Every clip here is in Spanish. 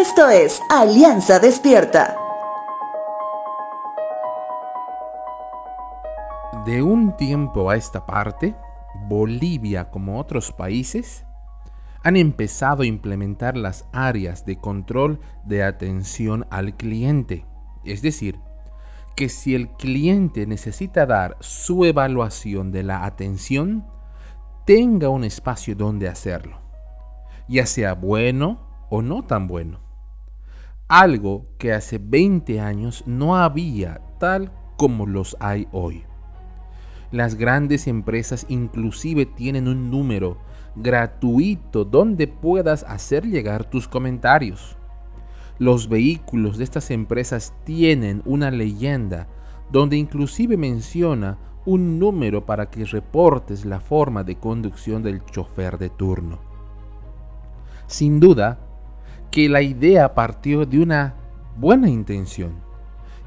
Esto es Alianza Despierta. De un tiempo a esta parte, Bolivia, como otros países, han empezado a implementar las áreas de control de atención al cliente. Es decir, que si el cliente necesita dar su evaluación de la atención, tenga un espacio donde hacerlo, ya sea bueno o no tan bueno. Algo que hace 20 años no había tal como los hay hoy. Las grandes empresas inclusive tienen un número gratuito donde puedas hacer llegar tus comentarios. Los vehículos de estas empresas tienen una leyenda donde inclusive menciona un número para que reportes la forma de conducción del chofer de turno. Sin duda que la idea partió de una buena intención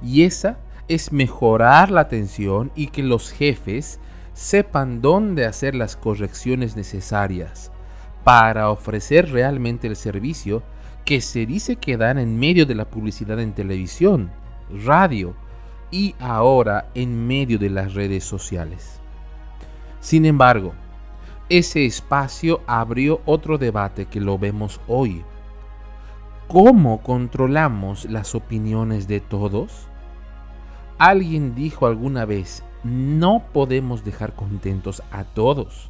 y esa es mejorar la atención y que los jefes sepan dónde hacer las correcciones necesarias para ofrecer realmente el servicio que se dice que dan en medio de la publicidad en televisión, radio y ahora en medio de las redes sociales. Sin embargo, ese espacio abrió otro debate que lo vemos hoy. ¿Cómo controlamos las opiniones de todos? Alguien dijo alguna vez, no podemos dejar contentos a todos.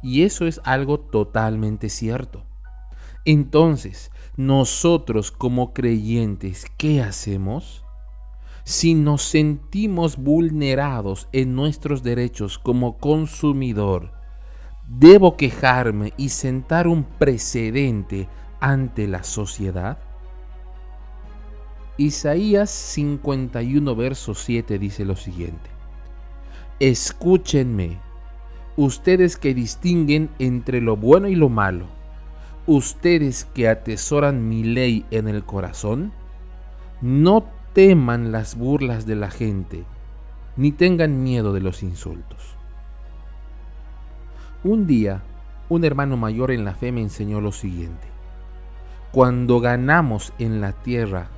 Y eso es algo totalmente cierto. Entonces, nosotros como creyentes, ¿qué hacemos? Si nos sentimos vulnerados en nuestros derechos como consumidor, ¿debo quejarme y sentar un precedente ante la sociedad? Isaías 51, verso 7 dice lo siguiente. Escúchenme, ustedes que distinguen entre lo bueno y lo malo, ustedes que atesoran mi ley en el corazón, no teman las burlas de la gente, ni tengan miedo de los insultos. Un día, un hermano mayor en la fe me enseñó lo siguiente. Cuando ganamos en la tierra,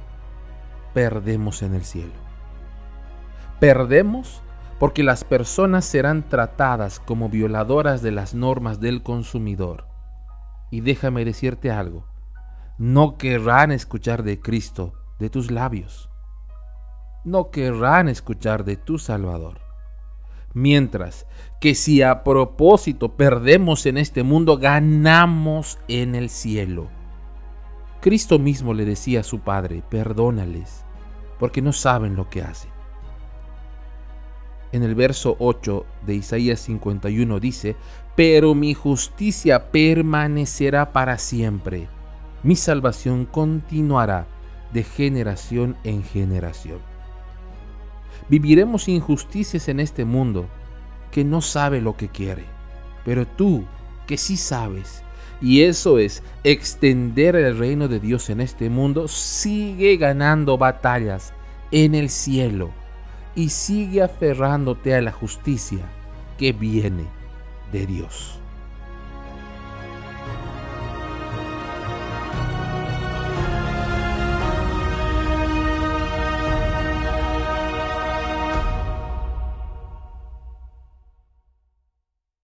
perdemos en el cielo. Perdemos porque las personas serán tratadas como violadoras de las normas del consumidor. Y déjame decirte algo, no querrán escuchar de Cristo de tus labios. No querrán escuchar de tu Salvador. Mientras que si a propósito perdemos en este mundo, ganamos en el cielo. Cristo mismo le decía a su Padre, perdónales, porque no saben lo que hacen. En el verso 8 de Isaías 51 dice, pero mi justicia permanecerá para siempre, mi salvación continuará de generación en generación. Viviremos injusticias en este mundo que no sabe lo que quiere, pero tú que sí sabes y eso es extender el reino de Dios en este mundo, sigue ganando batallas en el cielo y sigue aferrándote a la justicia que viene de Dios.